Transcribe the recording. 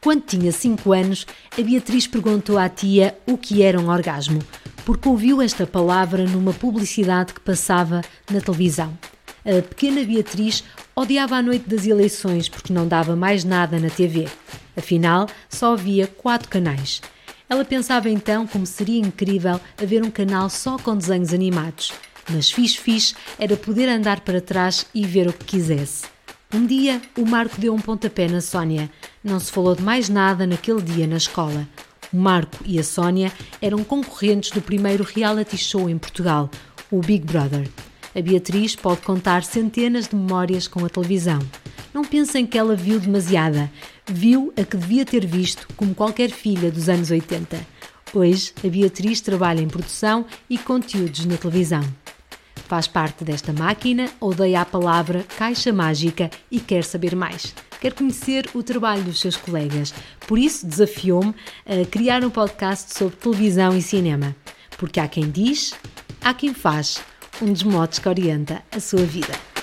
Quando tinha 5 anos, a Beatriz perguntou à tia o que era um orgasmo, porque ouviu esta palavra numa publicidade que passava na televisão. A pequena Beatriz odiava a noite das eleições porque não dava mais nada na TV. Afinal, só havia quatro canais. Ela pensava então como seria incrível haver um canal só com desenhos animados. Mas fixe-fixe era poder andar para trás e ver o que quisesse. Um dia, o Marco deu um pontapé na Sónia. Não se falou de mais nada naquele dia na escola. O Marco e a Sónia eram concorrentes do primeiro reality show em Portugal, o Big Brother. A Beatriz pode contar centenas de memórias com a televisão. Não pensem que ela viu demasiada. Viu a que devia ter visto, como qualquer filha dos anos 80. Hoje, a Beatriz trabalha em produção e conteúdos na televisão. Faz parte desta máquina, odeia a palavra caixa mágica e quer saber mais. Quer conhecer o trabalho dos seus colegas. Por isso, desafiou-me a criar um podcast sobre televisão e cinema. Porque há quem diz, há quem faz. Um dos modos que orienta a sua vida.